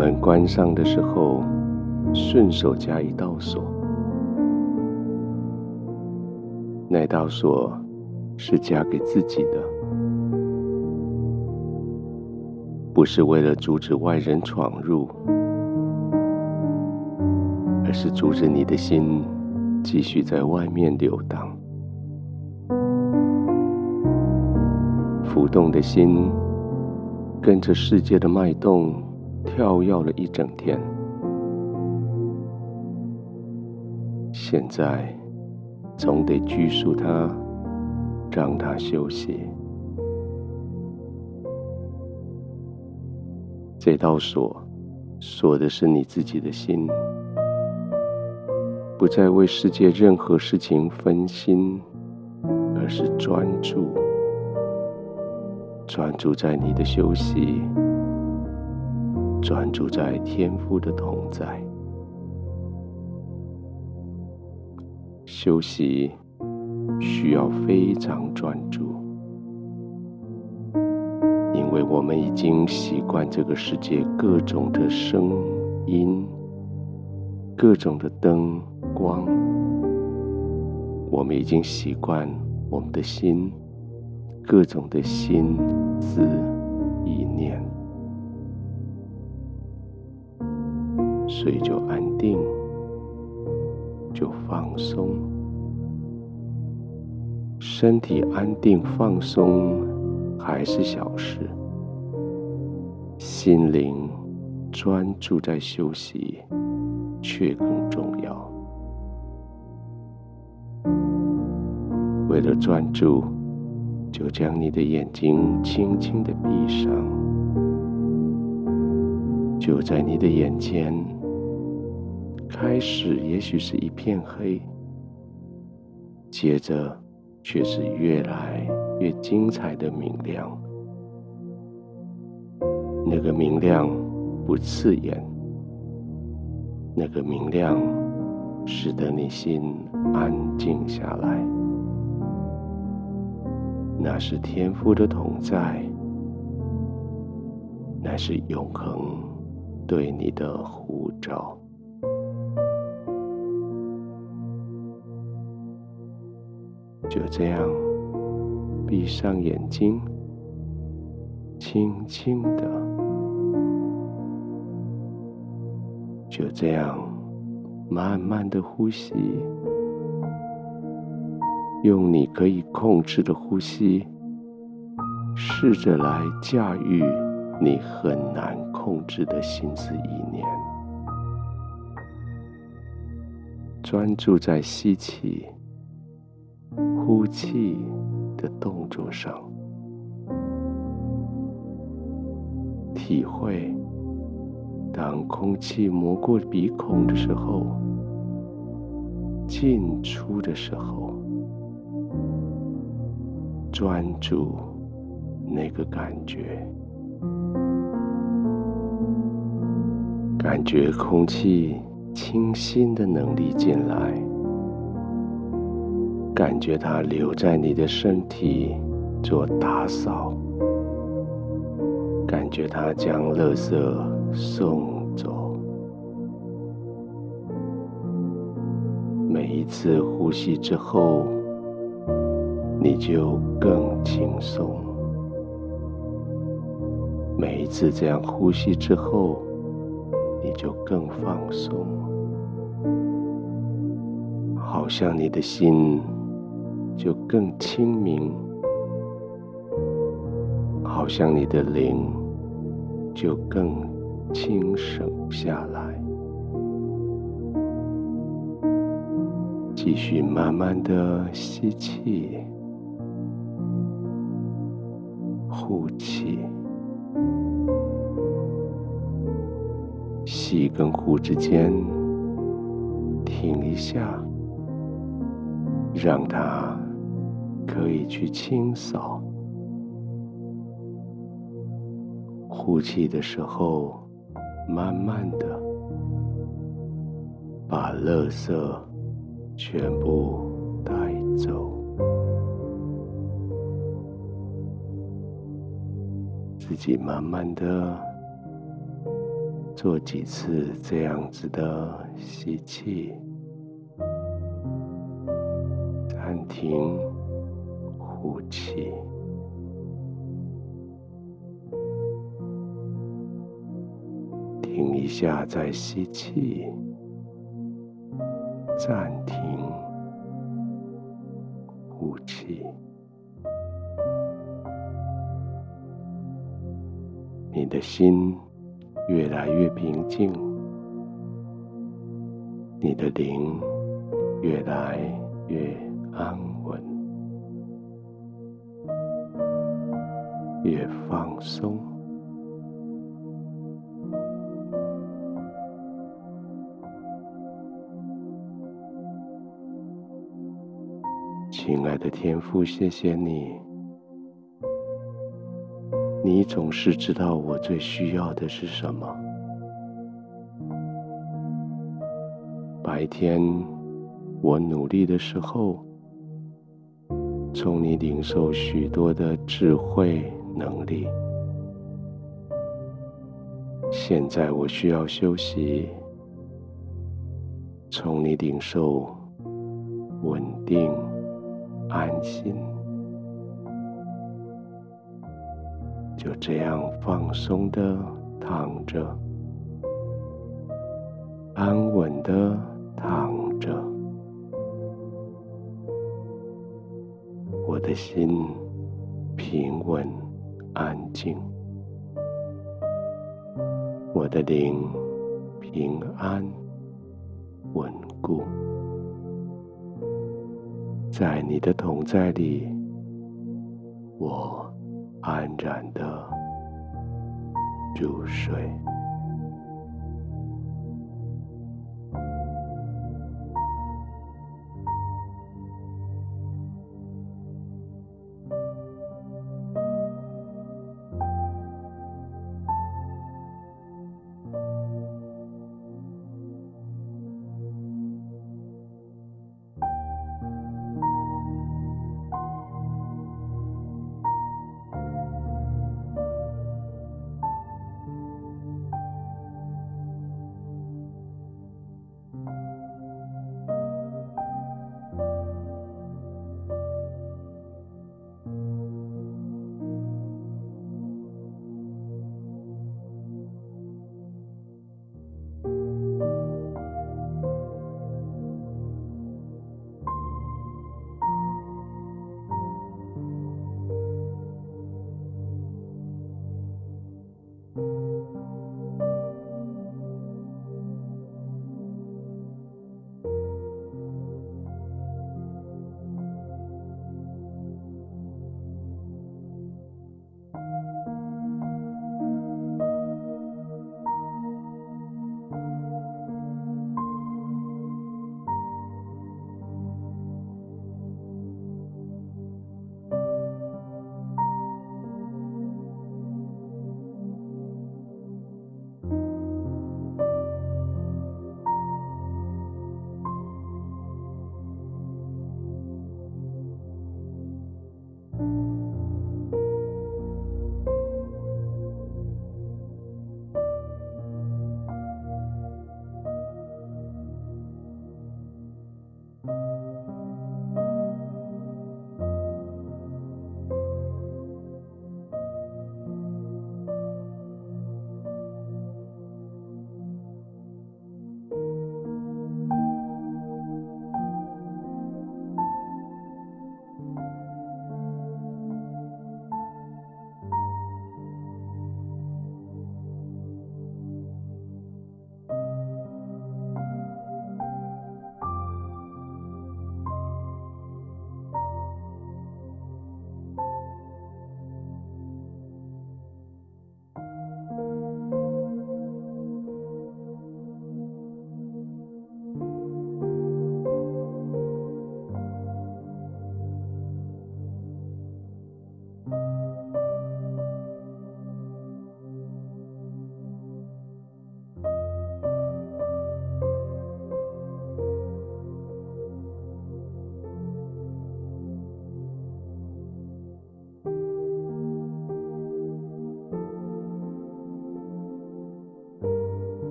门关上的时候，顺手加一道锁。那道锁是加给自己的，不是为了阻止外人闯入，而是阻止你的心继续在外面游荡。浮动的心跟着世界的脉动跳跃了一整天，现在。总得拘束他，让他休息。这道锁锁的是你自己的心，不再为世界任何事情分心，而是专注，专注在你的休息，专注在天父的同在。休息需要非常专注，因为我们已经习惯这个世界各种的声音、各种的灯光，我们已经习惯我们的心各种的心思意念，所以就安定。就放松，身体安定放松还是小事，心灵专注在休息却更重要。为了专注，就将你的眼睛轻轻的闭上，就在你的眼前。开始也许是一片黑，接着却是越来越精彩的明亮。那个明亮不刺眼，那个明亮使得你心安静下来。那是天父的同在，那是永恒对你的呼召。就这样，闭上眼睛，轻轻的，就这样，慢慢的呼吸，用你可以控制的呼吸，试着来驾驭你很难控制的心思意念，专注在吸气。呼气的动作上，体会当空气磨过鼻孔的时候，进出的时候，专注那个感觉，感觉空气清新的能力进来。感觉它留在你的身体做打扫，感觉它将垃圾送走。每一次呼吸之后，你就更轻松。每一次这样呼吸之后，你就更放松，好像你的心。就更清明，好像你的灵就更轻省下来。继续慢慢的吸气，呼气，吸跟呼之间停一下，让它。可以去清扫，呼气的时候，慢慢的把垃圾全部带走，自己慢慢的做几次这样子的吸气，暂停，呼气，停一下再吸气，暂停，呼气。你的心越来越平静，你的灵越来越安稳，越放松。亲爱的天父，谢谢你。你总是知道我最需要的是什么。白天我努力的时候，从你领受许多的智慧能力。现在我需要休息，从你领受稳定安心。就这样放松的躺着，安稳的躺着，我的心平稳安静，我的灵平安稳固，在你的同在里，我。安然的入睡。